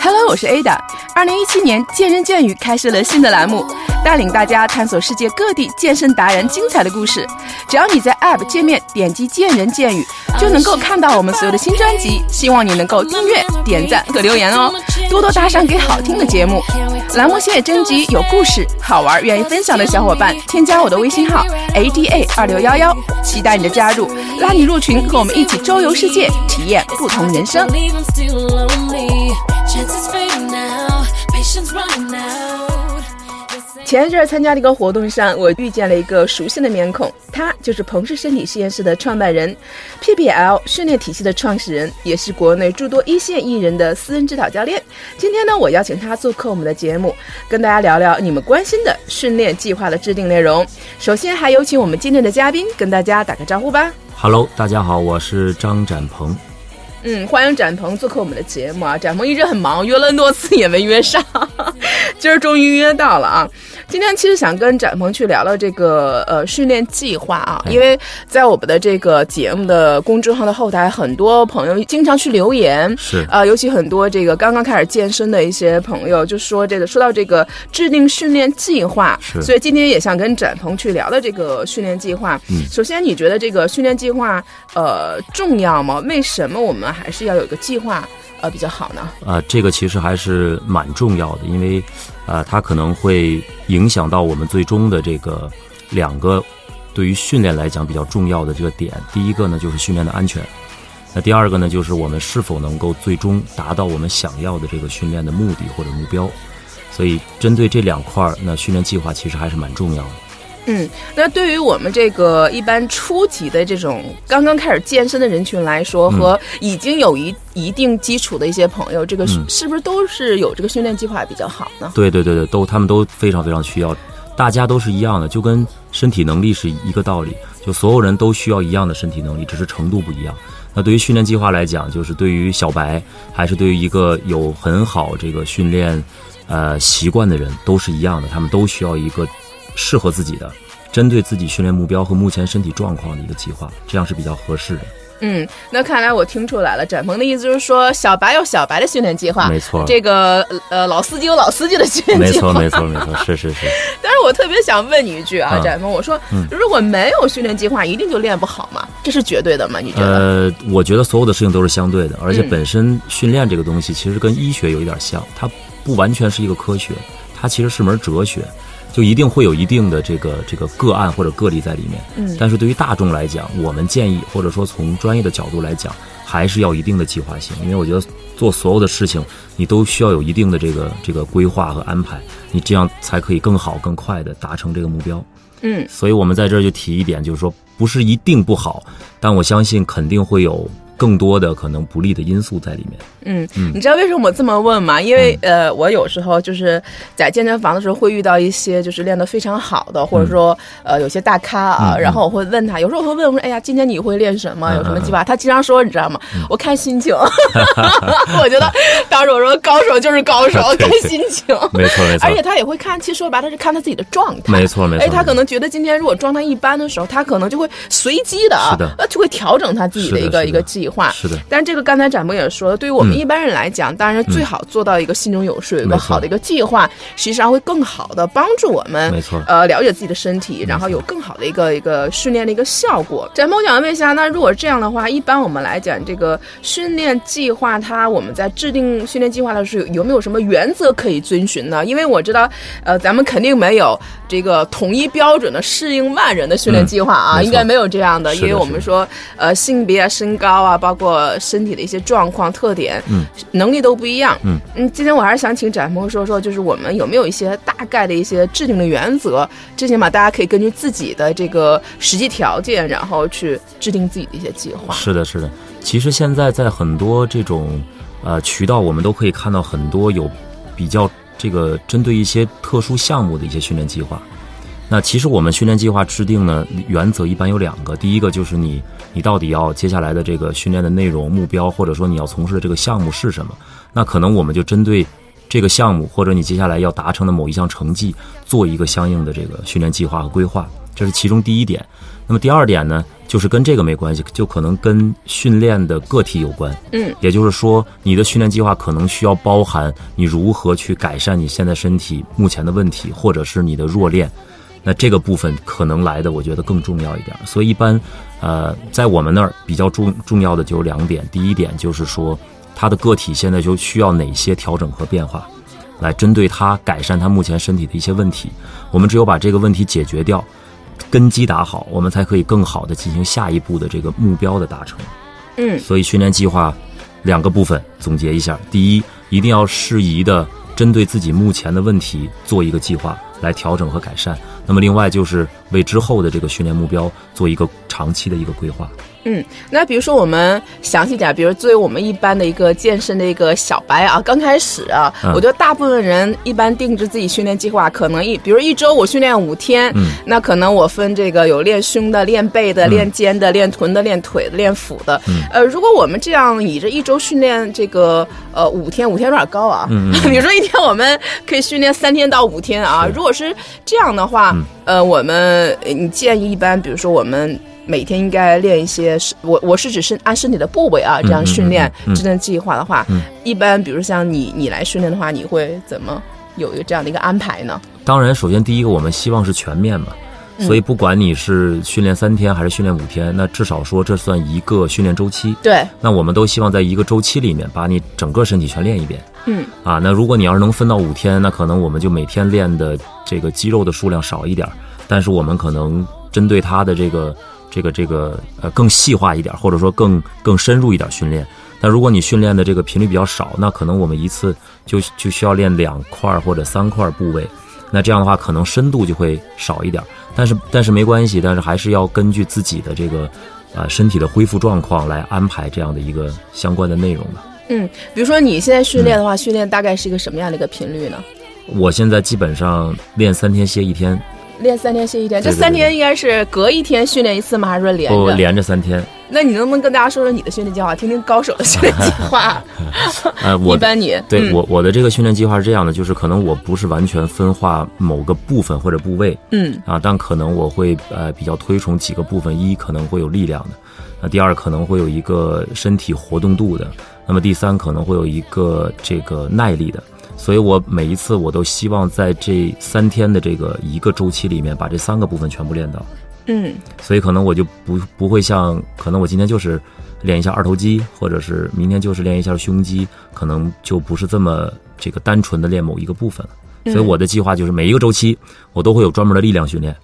Hello，我是 Ada。二零一七年，健人健语开设了新的栏目，带领大家探索世界各地健身达人精彩的故事。只要你在 App 界面点击“健人健语”，就能够看到我们所有的新专辑。希望你能够订阅、点赞和留言哦，多多打赏给好听的节目。栏目现征集有故事、好玩、愿意分享的小伙伴，添加我的微信号 Ada 二六幺幺，期待你的加入，拉你入群，和我们一起周游世界，体验不同人生。前一阵参加了一个活动上，我遇见了一个熟悉的面孔，他就是彭氏身体实验室的创办人，PPL 训练体系的创始人，也是国内诸多一线艺人的私人指导教练。今天呢，我邀请他做客我们的节目，跟大家聊聊你们关心的训练计划的制定内容。首先，还有请我们今天的嘉宾跟大家打个招呼吧。Hello，大家好，我是张展鹏。嗯，欢迎展鹏做客我们的节目啊！展鹏一直很忙，约了多次也没约上，今儿终于约到了啊！今天其实想跟展鹏去聊聊这个呃训练计划啊，因为在我们的这个节目的公众号的后台，很多朋友经常去留言，是呃，尤其很多这个刚刚开始健身的一些朋友，就说这个说到这个制定训练计划，是，所以今天也想跟展鹏去聊聊这个训练计划。嗯，首先你觉得这个训练计划呃重要吗？为什么我们还是要有一个计划呃比较好呢？啊，这个其实还是蛮重要的，因为。啊，它可能会影响到我们最终的这个两个对于训练来讲比较重要的这个点。第一个呢，就是训练的安全；那第二个呢，就是我们是否能够最终达到我们想要的这个训练的目的或者目标。所以，针对这两块儿，那训练计划其实还是蛮重要的。嗯，那对于我们这个一般初级的这种刚刚开始健身的人群来说，和已经有一一定基础的一些朋友，这个是不是都是有这个训练计划比较好呢？对对对对，都他们都非常非常需要，大家都是一样的，就跟身体能力是一个道理，就所有人都需要一样的身体能力，只是程度不一样。那对于训练计划来讲，就是对于小白还是对于一个有很好这个训练呃习惯的人，都是一样的，他们都需要一个。适合自己的，针对自己训练目标和目前身体状况的一个计划，这样是比较合适的。嗯，那看来我听出来了，展鹏的意思就是说，小白有小白的训练计划，没错。这个呃，老司机有老司机的训练计划，没错，没错，没错，是是是。但是我特别想问你一句啊，展鹏，我说，如果没有训练计划，一定就练不好吗？这是绝对的吗？你觉得？呃，我觉得所有的事情都是相对的，而且本身训练这个东西其实跟医学有一点像，它不完全是一个科学，它其实是门哲学。就一定会有一定的这个这个个案或者个例在里面，嗯，但是对于大众来讲，我们建议或者说从专业的角度来讲，还是要一定的计划性，因为我觉得做所有的事情，你都需要有一定的这个这个规划和安排，你这样才可以更好更快的达成这个目标，嗯，所以我们在这儿就提一点，就是说不是一定不好，但我相信肯定会有。更多的可能不利的因素在里面。嗯嗯，你知道为什么我这么问吗？因为呃，我有时候就是在健身房的时候会遇到一些就是练得非常好的，或者说呃有些大咖啊，然后我会问他，有时候我会问我说：“哎呀，今天你会练什么？有什么计划？”他经常说：“你知道吗？我看心情。” 我觉得当时我说高手就是高手，看心情。没错没错。而且他也会看，其实说白了是看他自己的状态。没错没错。哎，他可能觉得今天如果状态一般的时候，他可能就会随机的啊，就会调整他自己的一个一个计。话是的，但是这个刚才展博也说了，对于我们一般人来讲，当然最好做到一个心中有数，有一个好的一个计划，实际上会更好的帮助我们，没错，呃，了解自己的身体，然后有更好的一个一个训练的一个效果。展博想问一下，那如果这样的话，一般我们来讲，这个训练计划，它我们在制定训练计划的时候，有没有什么原则可以遵循呢？因为我知道，呃，咱们肯定没有这个统一标准的适应万人的训练计划啊，应该没有这样的，因为我们说，呃，性别啊、身高啊，包括身体的一些状况特点，嗯，能力都不一样，嗯嗯。今天我还是想请展鹏说说，就是我们有没有一些大概的一些制定的原则，最起码大家可以根据自己的这个实际条件，然后去制定自己的一些计划。是的，是的。其实现在在很多这种呃渠道，我们都可以看到很多有比较这个针对一些特殊项目的一些训练计划。那其实我们训练计划制定呢，原则一般有两个。第一个就是你，你到底要接下来的这个训练的内容、目标，或者说你要从事的这个项目是什么？那可能我们就针对这个项目，或者你接下来要达成的某一项成绩，做一个相应的这个训练计划和规划。这是其中第一点。那么第二点呢，就是跟这个没关系，就可能跟训练的个体有关。嗯，也就是说，你的训练计划可能需要包含你如何去改善你现在身体目前的问题，或者是你的弱练。那这个部分可能来的，我觉得更重要一点。所以一般，呃，在我们那儿比较重重要的就有两点。第一点就是说，他的个体现在就需要哪些调整和变化，来针对他改善他目前身体的一些问题。我们只有把这个问题解决掉。根基打好，我们才可以更好的进行下一步的这个目标的达成。嗯，所以训练计划两个部分总结一下：第一，一定要适宜的针对自己目前的问题做一个计划来调整和改善；那么另外就是为之后的这个训练目标做一个长期的一个规划。嗯，那比如说我们详细点，比如作为我们一般的一个健身的一个小白啊，刚开始啊，我觉得大部分人一般定制自己训练计划，可能一，比如一周我训练五天，嗯，那可能我分这个有练胸的、练背的、练肩的、练臀的、练腿的、练腹的，嗯，呃，如果我们这样以这一周训练这个呃五天，五天有点高啊，嗯，比如说一天我们可以训练三天到五天啊，如果是这样的话，呃，我们你建议一般，比如说我们。每天应该练一些，我我是指身按身体的部位啊这样训练制定计划的话，一般比如像你你来训练的话，你会怎么有一个这样的一个安排呢？当然，首先第一个我们希望是全面嘛，所以不管你是训练三天还是训练五天，那至少说这算一个训练周期。对，那我们都希望在一个周期里面把你整个身体全练一遍。嗯，啊，那如果你要是能分到五天，那可能我们就每天练的这个肌肉的数量少一点，但是我们可能针对他的这个。这个这个呃更细化一点，或者说更更深入一点训练。但如果你训练的这个频率比较少，那可能我们一次就就需要练两块或者三块部位。那这样的话，可能深度就会少一点。但是但是没关系，但是还是要根据自己的这个呃身体的恢复状况来安排这样的一个相关的内容吧。嗯，比如说你现在训练的话，训练大概是一个什么样的一个频率呢？我现在基本上练三天歇一天。练三天歇一天，这三天应该是隔一天训练一次吗？还是说连着？连着三天。那你能不能跟大家说说你的训练计划，听听高手的训练计划？呃，我一般你对我我的这个训练计划是这样的，就是可能我不是完全分化某个部分或者部位，嗯啊，但可能我会呃比较推崇几个部分，一可能会有力量的，那第二可能会有一个身体活动度的，那么第三可能会有一个这个耐力的。所以我每一次我都希望在这三天的这个一个周期里面，把这三个部分全部练到。嗯，所以可能我就不不会像，可能我今天就是练一下二头肌，或者是明天就是练一下胸肌，可能就不是这么这个单纯的练某一个部分了。所以我的计划就是每一个周期我都会有专门的力量训练。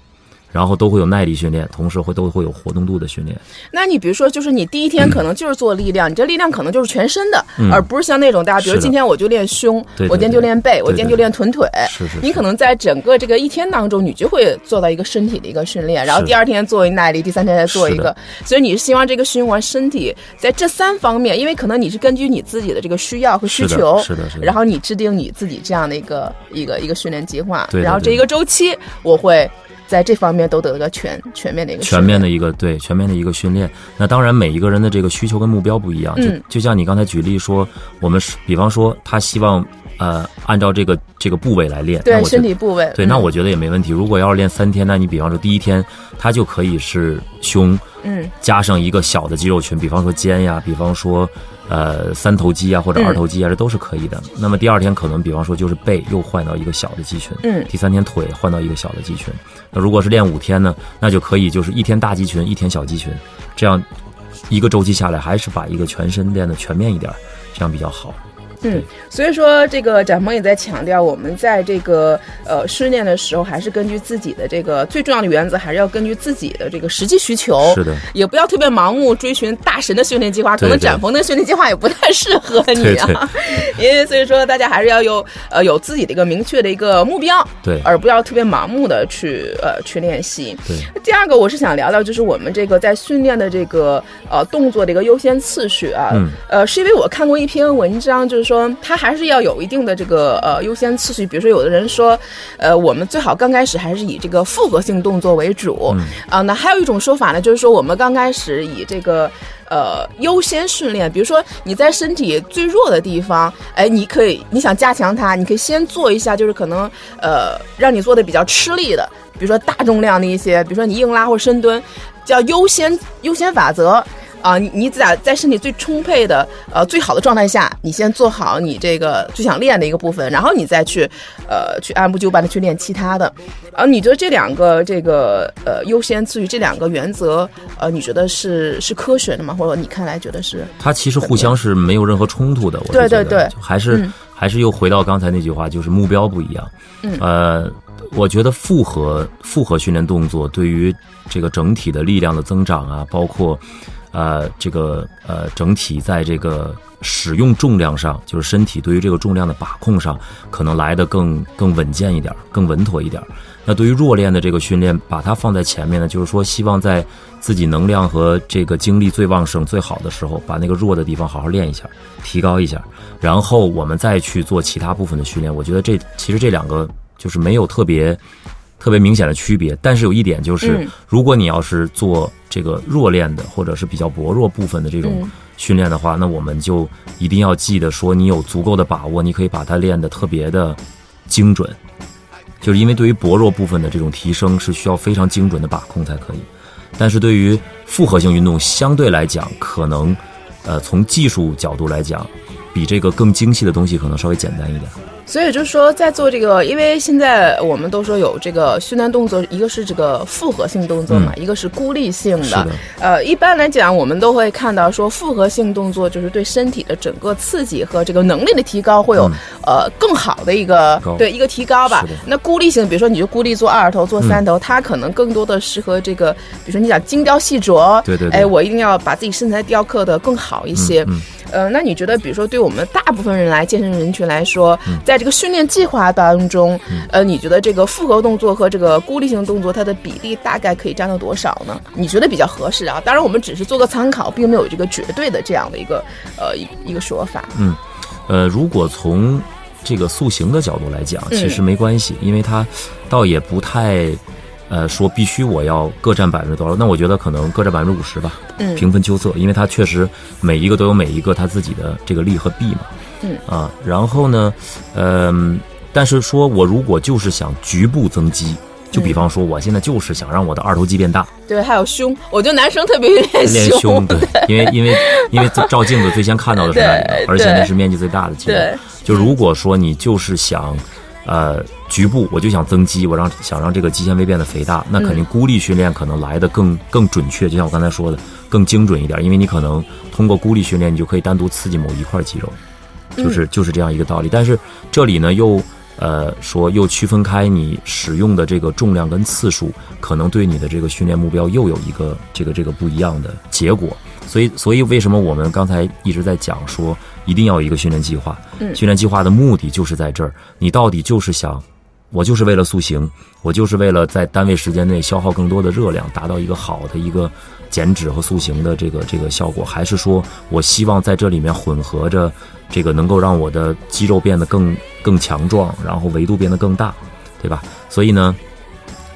然后都会有耐力训练，同时会都会有活动度的训练。那你比如说，就是你第一天可能就是做力量，你这力量可能就是全身的，而不是像那种大家，比如今天我就练胸，我今天就练背，我今天就练臀腿。是是。你可能在整个这个一天当中，你就会做到一个身体的一个训练，然后第二天做一耐力，第三天再做一个。所以你是希望这个循环身体在这三方面，因为可能你是根据你自己的这个需要和需求，是的，是的。然后你制定你自己这样的一个一个一个训练计划，然后这一个周期我会。在这方面都得个全全面的一个全面的一个对全面的一个训练。那当然每一个人的这个需求跟目标不一样，就就像你刚才举例说，我们是比方说他希望呃按照这个这个部位来练，对身体部位，对，那我觉得也没问题。如果要是练三天，那你比方说第一天他就可以是胸，嗯，加上一个小的肌肉群，比方说肩呀，比方说。呃，三头肌啊，或者二头肌啊，这都是可以的。那么第二天可能，比方说就是背又换到一个小的肌群，嗯，第三天腿换到一个小的肌群。那如果是练五天呢，那就可以就是一天大肌群，一天小肌群，这样一个周期下来，还是把一个全身练的全面一点，这样比较好。嗯，所以说这个展鹏也在强调，我们在这个呃训练的时候，还是根据自己的这个最重要的原则，还是要根据自己的这个实际需求。是的，也不要特别盲目追寻大神的训练计划，可能展鹏的训练计划也不太适合你啊。因为所以说，大家还是要有呃有自己的一个明确的一个目标，对，而不要特别盲目的去呃去练习。对。第二个，我是想聊聊，就是我们这个在训练的这个呃动作的一个优先次序啊。嗯。呃，是因为我看过一篇文章，就是说他还是要有一定的这个呃优先次序。比如说，有的人说，呃，我们最好刚开始还是以这个复合性动作为主。嗯。啊，那还有一种说法呢，就是说我们刚开始以这个。呃优先训练。比如说你在身体最弱的地方，哎，你可以你想加强它，你可以先做一下，就是可能呃让你做的比较吃力的，比如说大重量的一些，比如说你硬拉或深蹲，叫优先优先法则。啊，你你咋在身体最充沛的呃最好的状态下，你先做好你这个最想练的一个部分，然后你再去呃去按部就班的去练其他的。啊，你觉得这两个这个呃优先次序这两个原则呃，你觉得是是科学的吗？或者你看来觉得是？它其实互相是没有任何冲突的。我对对对，还是还是又回到刚才那句话，就是目标不一样。嗯。呃，我觉得复合复合训练动作对于这个整体的力量的增长啊，包括。呃，这个呃，整体在这个使用重量上，就是身体对于这个重量的把控上，可能来的更更稳健一点，更稳妥一点。那对于弱练的这个训练，把它放在前面呢，就是说希望在自己能量和这个精力最旺盛、最好的时候，把那个弱的地方好好练一下，提高一下，然后我们再去做其他部分的训练。我觉得这其实这两个就是没有特别。特别明显的区别，但是有一点就是，如果你要是做这个弱练的或者是比较薄弱部分的这种训练的话，那我们就一定要记得说，你有足够的把握，你可以把它练得特别的精准，就是因为对于薄弱部分的这种提升是需要非常精准的把控才可以。但是对于复合性运动，相对来讲，可能呃从技术角度来讲，比这个更精细的东西可能稍微简单一点。所以就是说，在做这个，因为现在我们都说有这个训练动作，一个是这个复合性动作嘛，一个是孤立性的。呃，一般来讲，我们都会看到说，复合性动作就是对身体的整个刺激和这个能力的提高会有呃更好的一个对一个提高吧。那孤立性，比如说你就孤立做二头、做三头，它可能更多的适合这个，比如说你讲精雕细琢，对对，哎，我一定要把自己身材雕刻的更好一些。呃，那你觉得，比如说，对我们大部分人来健身人群来说，在这个训练计划当中，呃，你觉得这个复合动作和这个孤立性动作，它的比例大概可以占到多少呢？你觉得比较合适啊？当然，我们只是做个参考，并没有这个绝对的这样的一个呃一一个说法。嗯，呃，如果从这个塑形的角度来讲，其实没关系，因为它倒也不太。呃，说必须我要各占百分之多少？那我觉得可能各占百分之五十吧，嗯，平分秋色，因为它确实每一个都有每一个它自己的这个利和弊嘛，嗯啊，然后呢，嗯，但是说我如果就是想局部增肌，就比方说我现在就是想让我的二头肌变大，对，还有胸，我觉得男生特别练胸，对，因为因为 因为照镜子最先看到的是那里，而且那是面积最大的肌肉，就如果说你就是想。呃，局部我就想增肌，我让想让这个肌纤维变得肥大，那肯定孤立训练可能来的更更准确，就像我刚才说的，更精准一点，因为你可能通过孤立训练，你就可以单独刺激某一块肌肉，就是就是这样一个道理。但是这里呢，又呃说又区分开你使用的这个重量跟次数，可能对你的这个训练目标又有一个这个这个不一样的结果。所以，所以为什么我们刚才一直在讲说，一定要有一个训练计划？嗯，训练计划的目的就是在这儿，你到底就是想，我就是为了塑形，我就是为了在单位时间内消耗更多的热量，达到一个好的一个减脂和塑形的这个这个效果，还是说我希望在这里面混合着这个能够让我的肌肉变得更更强壮，然后维度变得更大，对吧？所以呢，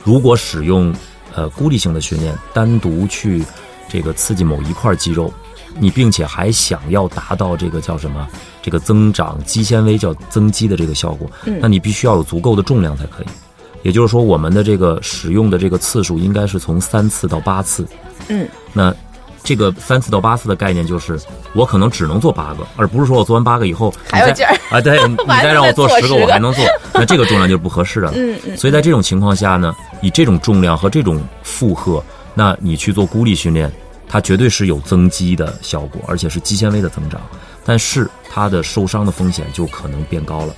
如果使用呃孤立性的训练，单独去。这个刺激某一块肌肉，你并且还想要达到这个叫什么？这个增长肌纤维叫增肌的这个效果，那你必须要有足够的重量才可以。也就是说，我们的这个使用的这个次数应该是从三次到八次。嗯，那这个三次到八次的概念就是，我可能只能做八个，而不是说我做完八个以后还有劲儿啊？对，你再让我做十个，我还能做，那这个重量就不合适了。嗯嗯。所以在这种情况下呢，以这种重量和这种负荷。那你去做孤立训练，它绝对是有增肌的效果，而且是肌纤维的增长，但是它的受伤的风险就可能变高了。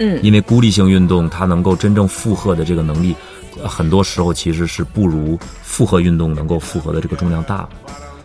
嗯，因为孤立性运动它能够真正负荷的这个能力，很多时候其实是不如复合运动能够负荷的这个重量大。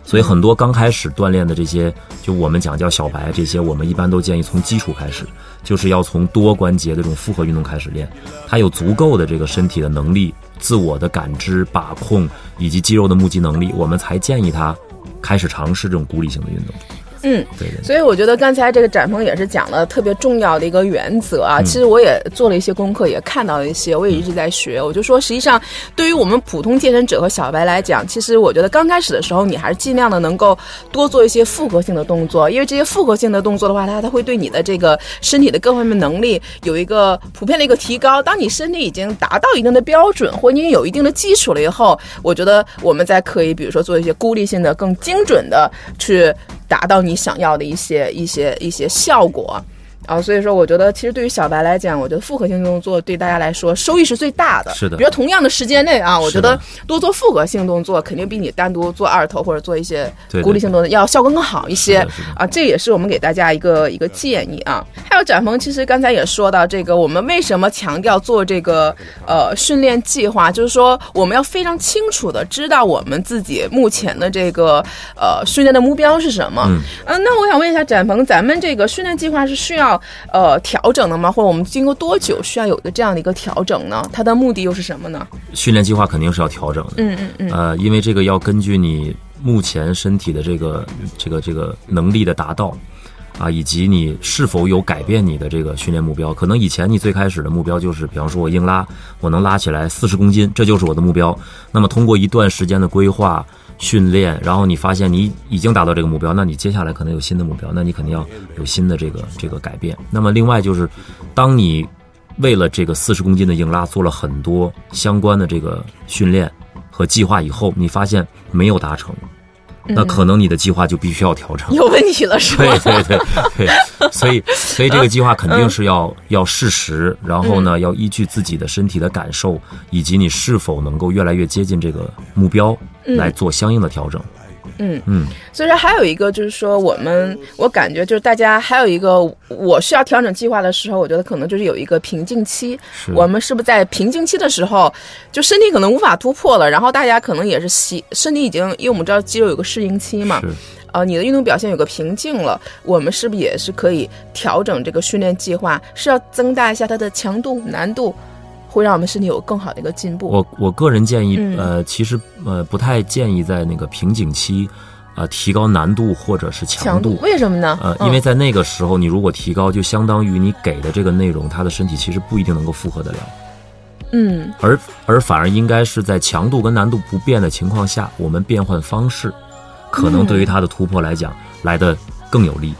所以很多刚开始锻炼的这些，就我们讲叫小白，这些我们一般都建议从基础开始，就是要从多关节的这种复合运动开始练，他有足够的这个身体的能力、自我的感知、把控以及肌肉的募集能力，我们才建议他开始尝试这种孤立性的运动。嗯，对对。所以我觉得刚才这个展鹏也是讲了特别重要的一个原则啊。嗯其实我也做了一些功课，也看到了一些，我也一直在学。我就说，实际上对于我们普通健身者和小白来讲，其实我觉得刚开始的时候，你还是尽量的能够多做一些复合性的动作，因为这些复合性的动作的话，它它会对你的这个身体的各方面能力有一个普遍的一个提高。当你身体已经达到一定的标准，或你有一定的基础了以后，我觉得我们再可以，比如说做一些孤立性的、更精准的去达到你想要的一些一些一些效果。啊，所以说，我觉得其实对于小白来讲，我觉得复合性动作对大家来说收益是最大的。是的比如同样的时间内啊，我觉得多做复合性动作，肯定比你单独做二头或者做一些孤立性动作要效果更好一些啊。这也是我们给大家一个一个建议啊。还有展鹏，其实刚才也说到这个，我们为什么强调做这个呃训练计划，就是说我们要非常清楚的知道我们自己目前的这个呃训练的目标是什么。嗯呃，那我想问一下展鹏，咱们这个训练计划是需要呃调整的吗？或者我们经过多久需要有一个这样的一个调整呢？它的目的又是什么呢？训练计划肯定是要调整的。嗯嗯嗯呃，因为这个要根据你目前身体的这个这个这个能力的达到，啊，以及你是否有改变你的这个训练目标。可能以前你最开始的目标就是，比方说我硬拉，我能拉起来四十公斤，这就是我的目标。那么通过一段时间的规划。训练，然后你发现你已经达到这个目标，那你接下来可能有新的目标，那你肯定要有新的这个这个改变。那么另外就是，当你为了这个四十公斤的硬拉做了很多相关的这个训练和计划以后，你发现没有达成，那可能你的计划就必须要调整。有问题了是吧？对对对对，所以所以这个计划肯定是要要适时，然后呢，要依据自己的身体的感受，以及你是否能够越来越接近这个目标，来做相应的调整。嗯嗯，所以说还有一个就是说，我们我感觉就是大家还有一个我需要调整计划的时候，我觉得可能就是有一个瓶颈期。是我们是不是在瓶颈期的时候，就身体可能无法突破了，然后大家可能也是习身体已经，因为我们知道肌肉有个适应期嘛，是呃，你的运动表现有个瓶颈了，我们是不是也是可以调整这个训练计划？是要增大一下它的强度、难度，会让我们身体有更好的一个进步。我我个人建议，嗯呃，其实呃不太建议在那个瓶颈期，呃提高难度或者是强强度为什么呢？呃，嗯因为在那个时候，你如果提高，就相当于你给的这个内容，他的身体其实不一定能够负荷得了，嗯而而反而应该是在强度跟难度不变的情况下，我们变换方式，可能对于他的突破来讲来的更有利。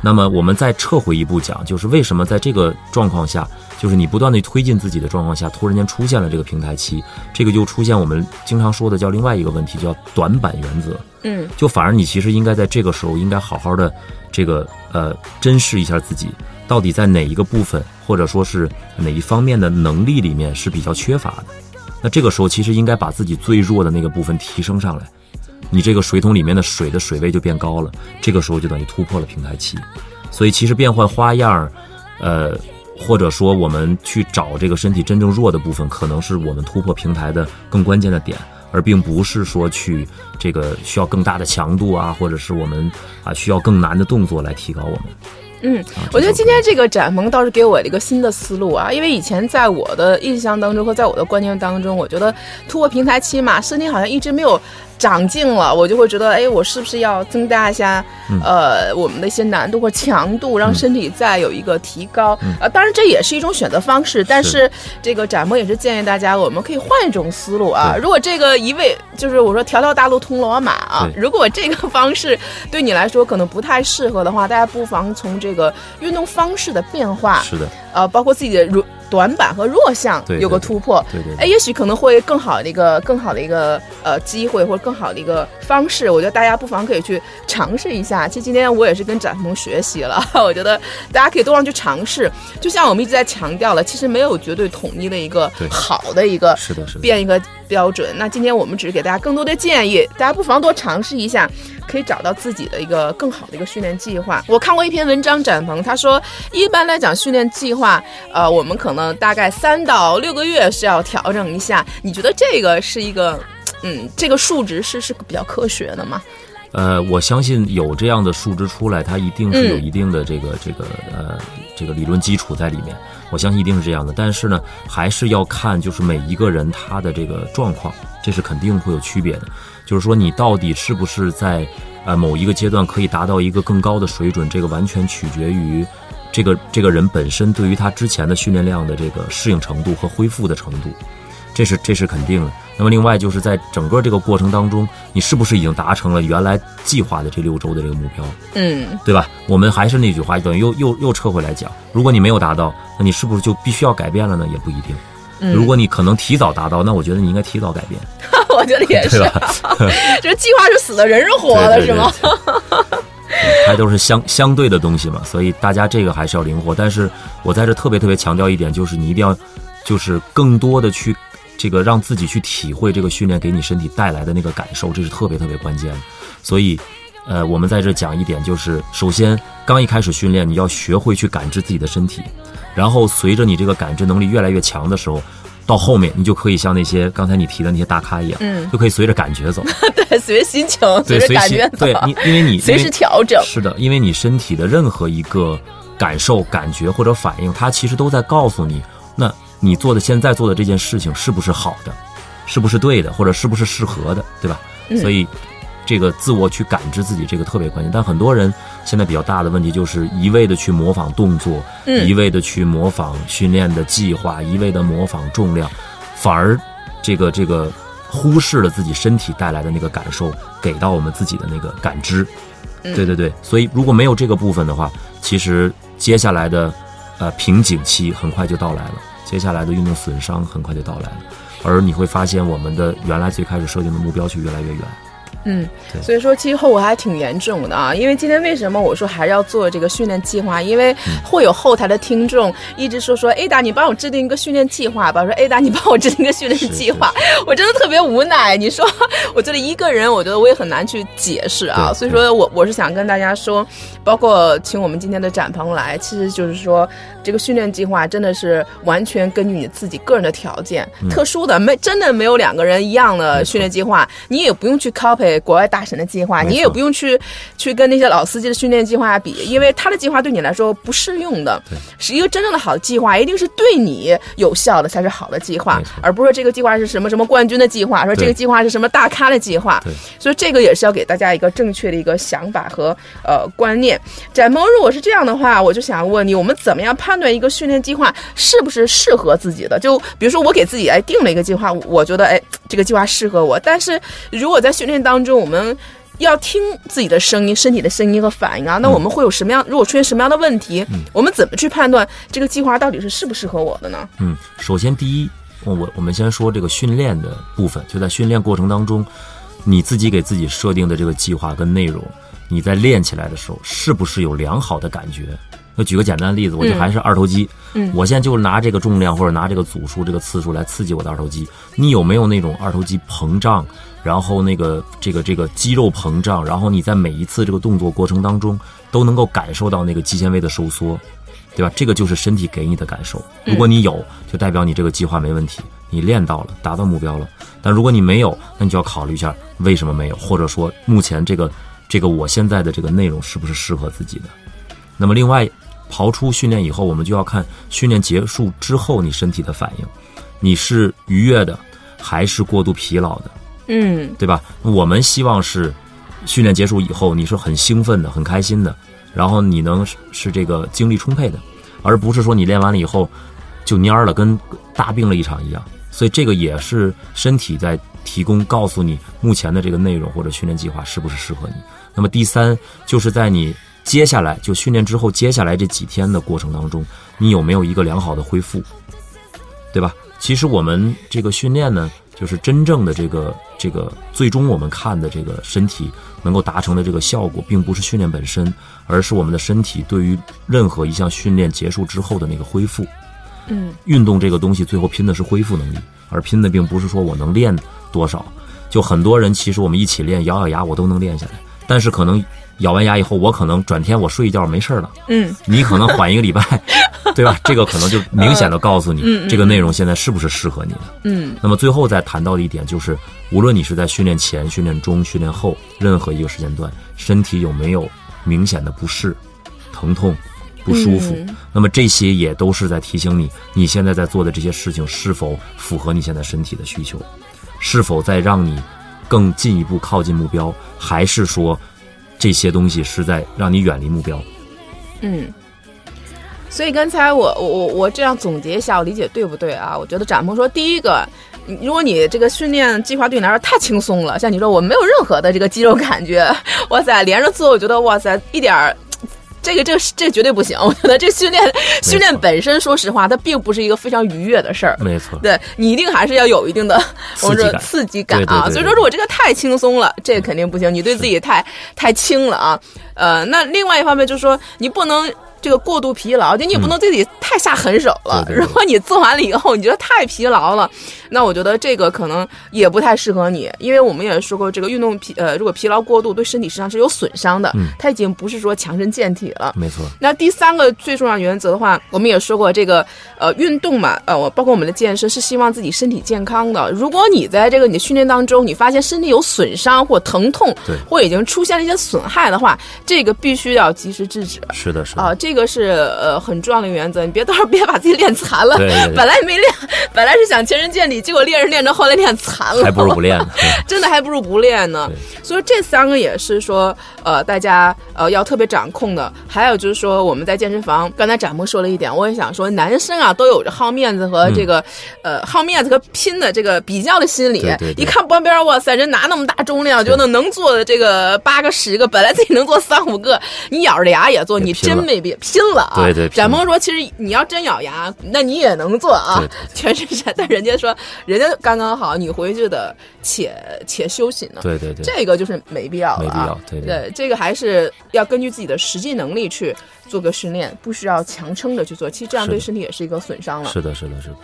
那么我们再撤回一步讲，就是为什么在这个状况下，就是你不断的推进自己的状况下，突然间出现了这个平台期，这个就出现我们经常说的叫另外一个问题，叫短板原则。嗯就反而你其实应该在这个时候应该好好的这个呃珍视一下自己到底在哪一个部分或者说是哪一方面的能力里面是比较缺乏的。那这个时候其实应该把自己最弱的那个部分提升上来，你这个水桶里面的水的水位就变高了，这个时候就等于突破了平台期。所以其实变换花样，呃，或者说我们去找这个身体真正弱的部分，可能是我们突破平台的更关键的点。而并不是说去这个需要更大的强度啊，或者是我们啊需要更难的动作来提高我们。嗯，我觉得今天这个展鹏倒是给我了一个新的思路啊，因为以前在我的印象当中和在我的观念当中，我觉得突破平台期嘛，身体好像一直没有长进了，我就会觉得，哎，我是不是要增加一下、呃我们的一些难度或强度，让身体再有一个提高？呃，当然这也是一种选择方式，但是这个展博也是建议大家，我们可以换一种思路啊。如果这个一味就是我说条条大路通罗马啊，如果这个方式对你来说可能不太适合的话，大家不妨从这个运动方式的变化，是的，呃，包括自己的弱短板和弱项有个突破。对对哎，也许可能会更好的一个更好的一个呃机会，或者更好的一个方式。我觉得大家不妨可以去尝试一下。其实今天我也是跟展鹏学习了，我觉得大家可以多方去尝试。就像我们一直在强调了，其实没有绝对统一的一个对好的一个是的，是的。变一个标准。那今天我们只是给大家更多的建议，大家不妨多尝试一下，可以找到自己的一个更好的一个训练计划。我看过一篇文章，展鹏他说，一般来讲训练计划，呃，我们可能大概三到六个月是要调整一下。你觉得这个是一个，嗯，这个数值是是比较科学的吗？呃，我相信有这样的数值出来，它一定是有嗯一定的这个、这个呃这个理论基础在里面。我相信一定是这样的，但是呢，还是要看就是每一个人他的这个状况，这是肯定会有区别的。就是说，你到底是不是在呃某一个阶段可以达到一个更高的水准，这个完全取决于这个这个人本身对于他之前的训练量的这个适应程度和恢复的程度，这是这是肯定的。那么另外就是在整个这个过程当中，你是不是已经达成了原来计划的这六周的这个目标？嗯，对吧？我们还是那句话，等于又又又撤回来讲，如果你没有达到，那你是不是就必须要改变了呢？也不一定。如果你可能提早达到，那我觉得你应该提早改变，我觉得也是？这计划是死的，人是活的，是吗？它都是相相对的东西嘛，所以大家这个还是要灵活。但是我在这特别特别强调一点，就是你一定要，就是更多的去这个让自己去体会这个训练给你身体带来的那个感受，这是特别特别关键的。所以，呃，我们在这讲一点，就是首先刚一开始训练，你要学会去感知自己的身体，然后随着你这个感知能力越来越强的时候。到后面，你就可以像那些刚才你提的那些大咖一样，嗯就可以随着感觉走。对，随着心情，对，感觉走，对你，因为你 随时调整。是的，因为你身体的任何一个感受、感觉或者反应，它其实都在告诉你，那你做的现在做的这件事情是不是好的，是不是对的，或者是不是适合的，对吧？嗯。所以这个自我去感知自己，这个特别关键。但很多人现在比较大的问题就是一味的去模仿动作，嗯。一味的去模仿训练的计划，一味的模仿重量，反而这个这个忽视了自己身体带来的那个感受，给到我们自己的那个感知。嗯。对对对，所以如果没有这个部分的话，其实接下来的呃瓶颈期很快就到来了，接下来的运动损伤很快就到来了，而你会发现我们的原来最开始设定的目标却越来越远。嗯对，所以说其实后果还挺严重的啊。因为今天为什么我说还是要做这个训练计划？因为嗯会有后台的听众一直说说 Ada，你帮我制定一个训练计划吧。说 Ada，你帮我制定一个训练计划。我真的特别无奈。你说，我觉得一个人，我觉得我也很难去解释啊。所以说我我是想跟大家说，包括请我们今天的展鹏来，其实就是说这个训练计划真的是完全根据你自己个人的条件，特殊的没真的没有两个人一样的训练计划，你也不用去 copy 国外大神的计划，你也不用去去跟那些老司机的训练计划比，因为他的计划对你来说不适用的对。是一个真正的好的计划，一定是对你有效的才是好的计划，而不是说这个计划是什么什么冠军的计划，说这个计划是什么大咖的计划。对，所以这个也是要给大家一个正确的一个想法和呃观念。展鹏，如果是这样的话，我就想问你，我们怎么样判断一个训练计划是不是适合自己的？就比如说我给自己哎定了一个计划，我觉得哎这个计划适合我，但是如果在训练当中我们要听自己的声音、身体的声音和反应啊，那我们会有什么样？如果出现什么样的问题，我们怎么去判断这个计划到底是适不适合我的呢？嗯，首先第一，我我我们先说这个训练的部分，就在训练过程当中，你自己给自己设定的这个计划跟内容，你在练起来的时候，是不是有良好的感觉？我举个简单的例子，我就还是二头肌，嗯我现在就拿这个重量或者拿这个组数、这个次数来刺激我的二头肌，你有没有那种二头肌膨胀，然后那个这个这个肌肉膨胀，然后你在每一次这个动作过程当中都能够感受到那个肌纤维的收缩，对吧？这个就是身体给你的感受。如果你有，就代表你这个计划没问题，你练到了，达到目标了。但如果你没有，那你就要考虑一下为什么没有，或者说目前这个这个我现在的这个内容是不是适合自己的。那么另外，刨出训练以后，我们就要看训练结束之后你身体的反应，你是愉悦的，还是过度疲劳的？嗯对吧？我们希望是训练结束以后，你是很兴奋的、很开心的，然后你能是是这个精力充沛的，而不是说你练完了以后就蔫儿了，跟大病了一场一样。所以这个也是身体在提供告诉你目前的这个内容或者训练计划是不是适合你。那么第三就是在你接下来就训练之后，接下来这几天的过程当中，你有没有一个良好的恢复，对吧？其实我们这个训练呢，就是真正的这个这个最终我们看的这个身体能够达成的这个效果，并不是训练本身，而是我们的身体对于任何一项训练结束之后的那个恢复。嗯运动这个东西最后拼的是恢复能力，而拼的并不是说我能练多少。就很多人其实我们一起练，咬咬牙我都能练下来，但是可能咬完牙以后，我可能转天我睡一觉没事儿了，嗯。你可能缓一个礼拜，对吧？这个可能就明显的告诉你，这个内容现在是不是适合你的。嗯。那么最后再谈到的一点就是，无论你是在训练前、训练中、训练后任何一个时间段，身体有没有明显的不适、疼痛、不舒服，嗯。那么这些也都是在提醒你，你现在在做的这些事情是否符合你现在身体的需求，是否在让你更进一步靠近目标，还是说这些东西是在让你远离目标。嗯，所以刚才我我我我这样总结一下，我理解对不对啊？我觉得展鹏说，第一个，如果你这个训练计划对你来说太轻松了，像你说我没有任何的这个肌肉感觉，哇塞，连着做，我觉得哇塞，一点儿。这个这个这绝对不行，我觉得这训练训练本身，说实话，它并不是一个非常愉悦的事儿。没错，对你一定还是要有一定的 我们说刺激感啊。所以说，如果这个太轻松了，这个肯定不行。你对自己太太轻了啊。呃，那另外一方面就是说，你不能。这个过度疲劳，就你也不能对自己太下狠手了。如果你做完了以后，你觉得太疲劳了，那我觉得这个可能也不太适合你，因为我们也说过，这个运动疲呃，如果疲劳过度，对身体实际上是有损伤的。嗯，它已经不是说强身健体了。没错。那第三个最重要原则的话，我们也说过，这个呃运动嘛，呃，我包括我们的健身是希望自己身体健康的。如果你在这个你的训练当中，你发现身体有损伤或疼痛，对，或已经出现了一些损害的话，这个必须要及时制止。是的，是的。啊，这个是呃很重要的原则，你别到时候别把自己练残了。对，本来没练，本来是想强身健体，结果练着练着后来练残了，还不如不练呢。真的还不如不练呢。所以这三个也是说，呃，大家呃要特别掌控的。还有就是说，我们在健身房，刚才展鹏说了一点，我也想说，男生啊都有着好面子和这个呃好面子和拼的这个比较的心理。一看旁边，哇塞，人拿那么大重量，觉得能做的这个八个十个，本来自己能做三五个，你咬着牙也做，你真没必拼了啊！对对。展鹏说，其实你要真咬牙，那你也能做啊，全身山。但人家说，人家刚刚好，你回去的且且休息呢。对对对。这个就是没必要了。没必要。对对。这个还是要根据自己的实际能力去做个训练，不需要强撑着去做。其实这样对身体也是一个损伤了。是的，是的，是的。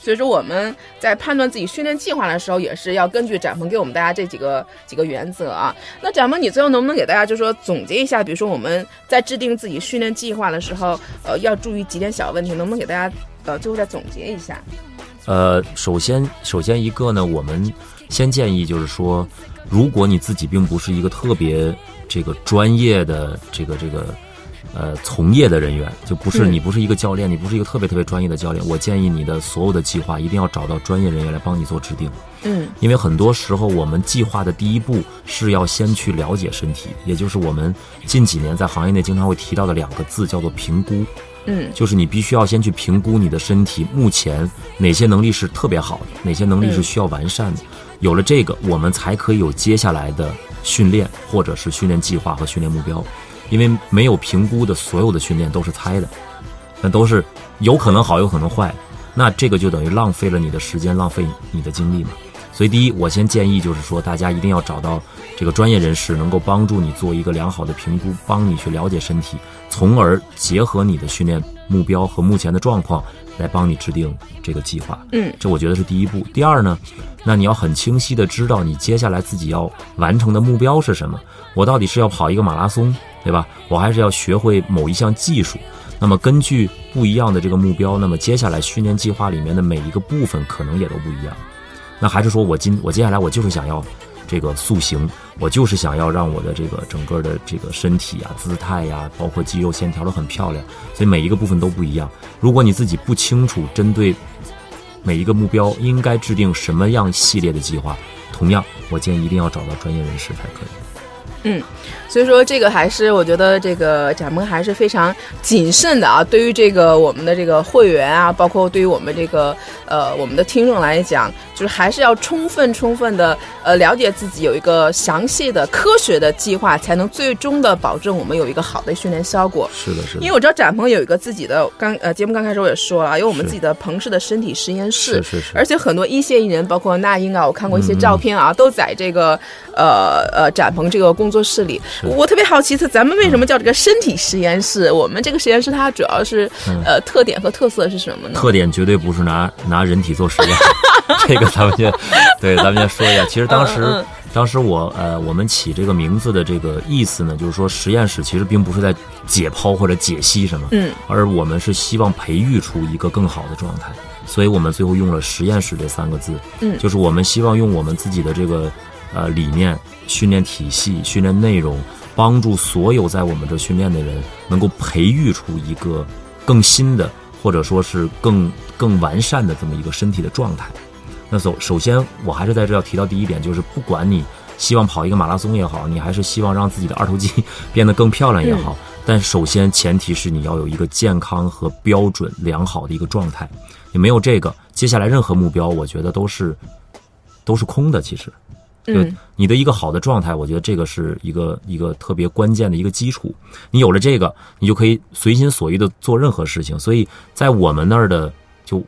所以说我们在判断自己训练计划的时候，也是要根据展鹏给我们大家这几个几个原则啊。那展鹏，你最后能不能给大家就说总结一下？比如说我们在制定自己训练计划的时候，呃，要注意几点小问题，能不能给大家呃最后再总结一下？呃，首先，首先一个呢，我们先建议就是说，如果你自己并不是一个特别这个专业的这个这个。呃，从业的人员就不是你，不是一个教练，你不是一个特别特别专业的教练。我建议你的所有的计划一定要找到专业人员来帮你做制定。嗯，因为很多时候我们计划的第一步是要先去了解身体，也就是我们近几年在行业内经常会提到的两个字，叫做评估。嗯，就是你必须要先去评估你的身体目前哪些能力是特别好的，哪些能力是需要完善的。有了这个，我们才可以有接下来的训练或者是训练计划和训练目标。因为没有评估的所有的训练都是猜的，那都是有可能好，有可能坏，那这个就等于浪费了你的时间，浪费你的精力嘛。所以，第一，我先建议就是说，大家一定要找到这个专业人士，能够帮助你做一个良好的评估，帮你去了解身体，从而结合你的训练目标和目前的状况，来帮你制定这个计划。嗯，这我觉得是第一步。第二呢，那你要很清晰的知道你接下来自己要完成的目标是什么。我到底是要跑一个马拉松？对吧？我还是要学会某一项技术。那么根据不一样的这个目标，那么接下来训练计划里面的每一个部分可能也都不一样。那还是说我今我接下来我就是想要这个塑形，我就是想要让我的这个整个的这个身体啊、姿态呀，包括肌肉线条都很漂亮。所以每一个部分都不一样。如果你自己不清楚针对每一个目标应该制定什么样系列的计划，同样我建议一定要找到专业人士才可以。嗯，所以说这个还是我觉得这个展鹏还是非常谨慎的啊。对于这个我们的这个会员啊，包括对于我们这个呃我们的听众来讲，就是还是要充分充分的呃了解自己，有一个详细的科学的计划，才能最终的保证我们有一个好的训练效果。是的，是的。因为我知道展鹏有一个自己的刚呃节目刚开始我也说了，有我们自己的彭氏的身体实验室，是是是。而且很多一线艺人，包括那英啊，我看过一些照片啊，都在这个呃呃展鹏这个工。作室里，我特别好奇，他咱们为什么叫这个身体实验室？我们这个实验室它主要是呃特点和特色是什么呢？特点绝对不是拿拿人体做实验，这个咱们先对，咱们先说一下。其实当时当时我呃我们起这个名字的这个意思呢，就是说实验室其实并不是在解剖或者解析什么，嗯，而我们是希望培育出一个更好的状态，所以我们最后用了实验室这三个字，嗯，就是我们希望用我们自己的这个。呃，理念、训练体系、训练内容，帮助所有在我们这训练的人，能够培育出一个更新的，或者说是更更完善的这么一个身体的状态。那首首先，我还是在这要提到第一点，就是不管你希望跑一个马拉松也好，你还是希望让自己的二头肌变得更漂亮也好，但首先前提是你要有一个健康和标准良好的一个状态。你没有这个，接下来任何目标，我觉得都是都是空的。其实，就嗯你的一个好的状态，我觉得这个是一个一个特别关键的一个基础。你有了这个，你就可以随心所欲的做任何事情。所以在我们那儿的，就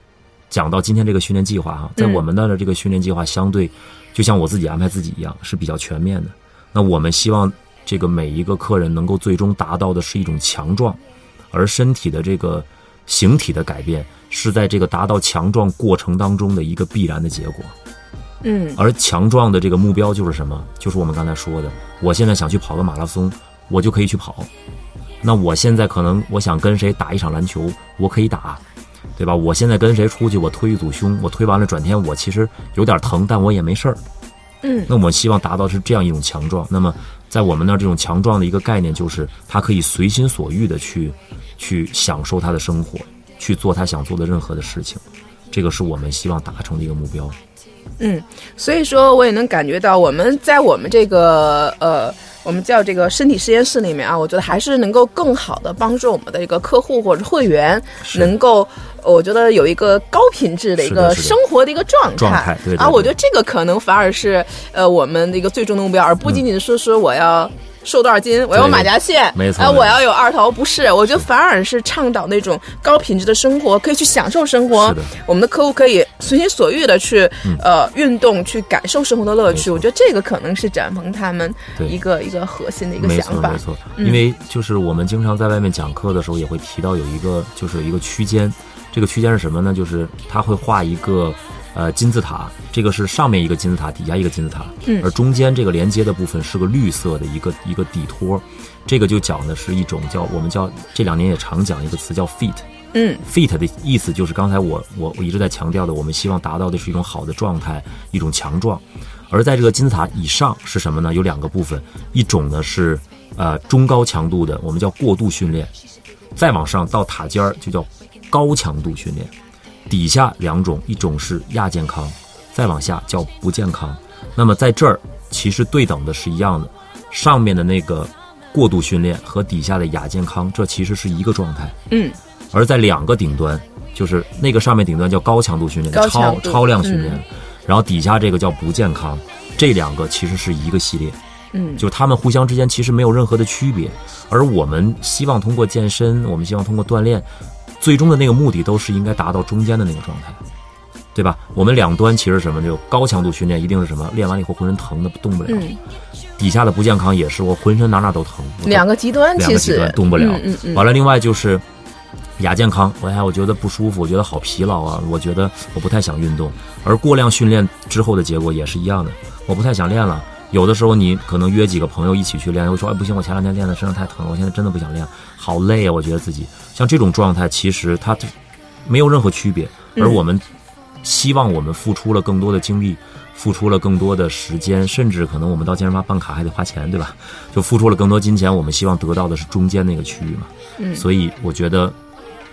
讲到今天这个训练计划哈，在我们那儿的这个训练计划，相对就像我自己安排自己一样，是比较全面的。那我们希望这个每一个客人能够最终达到的是一种强壮，而身体的这个形体的改变是在这个达到强壮过程当中的一个必然的结果。嗯而强壮的这个目标就是什么？就是我们刚才说的，我现在想去跑个马拉松，我就可以去跑。那我现在可能我想跟谁打一场篮球，我可以打，对吧？我现在跟谁出去，我推一组胸，我推完了转天我其实有点疼，但我也没事儿。嗯那我们希望达到是这样一种强壮。那么在我们那儿这种强壮的一个概念，就是他可以随心所欲的去去享受他的生活，去做他想做的任何的事情。这个是我们希望达成的一个目标。嗯，所以说我也能感觉到，我们在我们这个呃，我们叫这个身体实验室里面啊，我觉得还是能够更好的帮助我们的一个客户或者会员，能够我觉得有一个高品质的一个生活的一个状态。状态对对啊，我觉得这个可能反而是呃我们的一个最终的目标，而不仅仅是说我要。瘦多少斤？我要马甲线，啊，没错没错我要有二头，不是？我觉得反而是倡导那种高品质的生活，可以去享受生活我们的客户可以随心所欲的去、呃运动，去感受生活的乐趣。我觉得这个可能是展鹏他们一个一个核心的一个想法没错没。错，因为就是我们经常在外面讲课的时候，也会提到有一个就是有一个区间，这个区间是什么呢？就是他会画一个呃金字塔，这个是上面一个金字塔，底下一个金字塔，嗯而中间这个连接的部分是个绿色的一个一个底托，这个就讲的是一种叫我们叫这两年也常讲一个词叫 fit。嗯 fit 的意思就是刚才我我我一直在强调的，我们希望达到的是一种好的状态，一种强壮。而在这个金字塔以上是什么呢？有两个部分，一种呢是呃中高强度的，我们叫过度训练，再往上到塔尖儿就叫高强度训练。底下两种，一种是亚健康，再往下叫不健康。那么在这儿其实对等的是一样的，上面的那个过度训练和底下的亚健康，这其实是一个状态。嗯而在两个顶端，就是那个上面顶端叫高强度训练，超超量训练，嗯然后底下这个叫不健康，这两个其实是一个系列，嗯就他们互相之间其实没有任何的区别。而我们希望通过健身，我们希望通过锻炼，最终的那个目的都是应该达到中间的那个状态。对吧？我们两端其实什么？就高强度训练一定是什么？练完了以后浑身疼的动不了。嗯，底下的不健康也是，我浑身哪哪都疼。两个极端两个极端动不了。嗯嗯嗯完了，另外就是亚健康，我哎，我觉得不舒服，我觉得好疲劳啊，我觉得我不太想运动。而过量训练之后的结果也是一样的，我不太想练了。有的时候你可能约几个朋友一起去练，又说哎不行，我前两天练的身上太疼了，我现在真的不想练，好累啊，我觉得自己像这种状态，其实它没有任何区别。而我们希望我们付出了更多的精力，付出了更多的时间，甚至可能我们到健身房办卡还得花钱，对吧？就付出了更多金钱，我们希望得到的是中间那个区域嘛。嗯所以我觉得，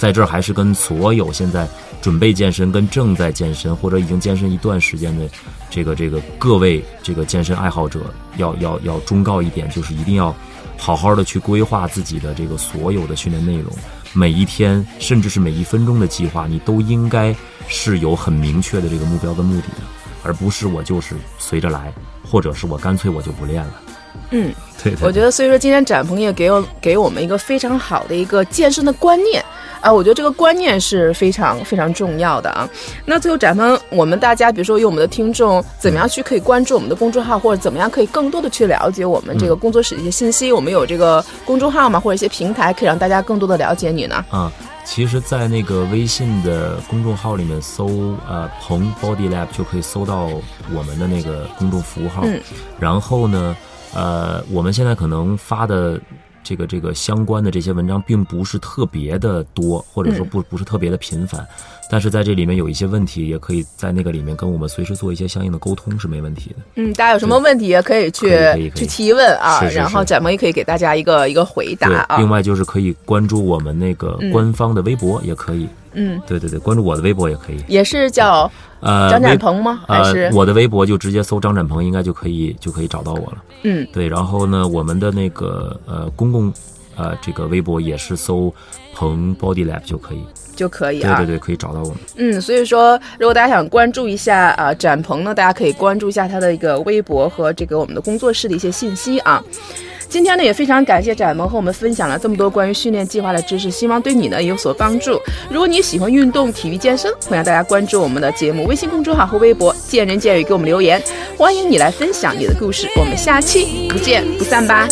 在这儿还是跟所有现在准备健身、跟正在健身或者已经健身一段时间的这个这个各位这个健身爱好者，要要要忠告一点，就是一定要好好的去规划自己的这个所有的训练内容，每一天甚至是每一分钟的计划，你都应该是有很明确的这个目标跟目的的，而不是我就是随着来，或者是我干脆我就不练了。嗯，对我觉得，所以说今天展鹏也给我给我们一个非常好的一个健身的观念啊，我觉得这个观念是非常非常重要的啊。那最后展鹏，我们大家比如说有我们的听众，怎么样去可以关注我们的公众号，或者怎么样可以更多的去了解我们这个工作室的一些信息？我们有这个公众号嘛，或者一些平台，可以让大家更多的了解你呢？啊，其实，在那个微信的公众号里面搜呃“鹏 Body Lab” 就可以搜到我们的那个公众服务号。嗯然后呢，呃，我们现在可能发的这个这个相关的这些文章，并不是特别的多，或者说不不是特别的频繁。但是在这里面有一些问题，也可以在那个里面跟我们随时做一些相应的沟通，是没问题的。嗯，大家有什么问题也可以去去提问啊，是是然后是展萌也可以给大家一个一个回答，啊。另外就是可以关注我们那个官方的微博，也可以。嗯，对对对，关注我的微博也可以。也是叫呃，张展鹏吗？还呃是，我的微博就直接搜张展鹏，应该就可以就可以找到我了。嗯对，然后呢，我们的那个呃公共呃这个微博也是搜鹏 Body Lab 就可以。就可以啊。对对对，可以找到我们。嗯，所以说，如果大家想关注一下啊、呃展鹏呢，大家可以关注一下他的一个微博和这个我们的工作室的一些信息啊。今天呢，也非常感谢展萌和我们分享了这么多关于训练计划的知识，希望对你呢有所帮助。如果你喜欢运动、体育、健身，欢迎大家关注我们的节目微信公众号和微博“见人见语”给我们留言，欢迎你来分享你的故事。我们下期不见不散吧。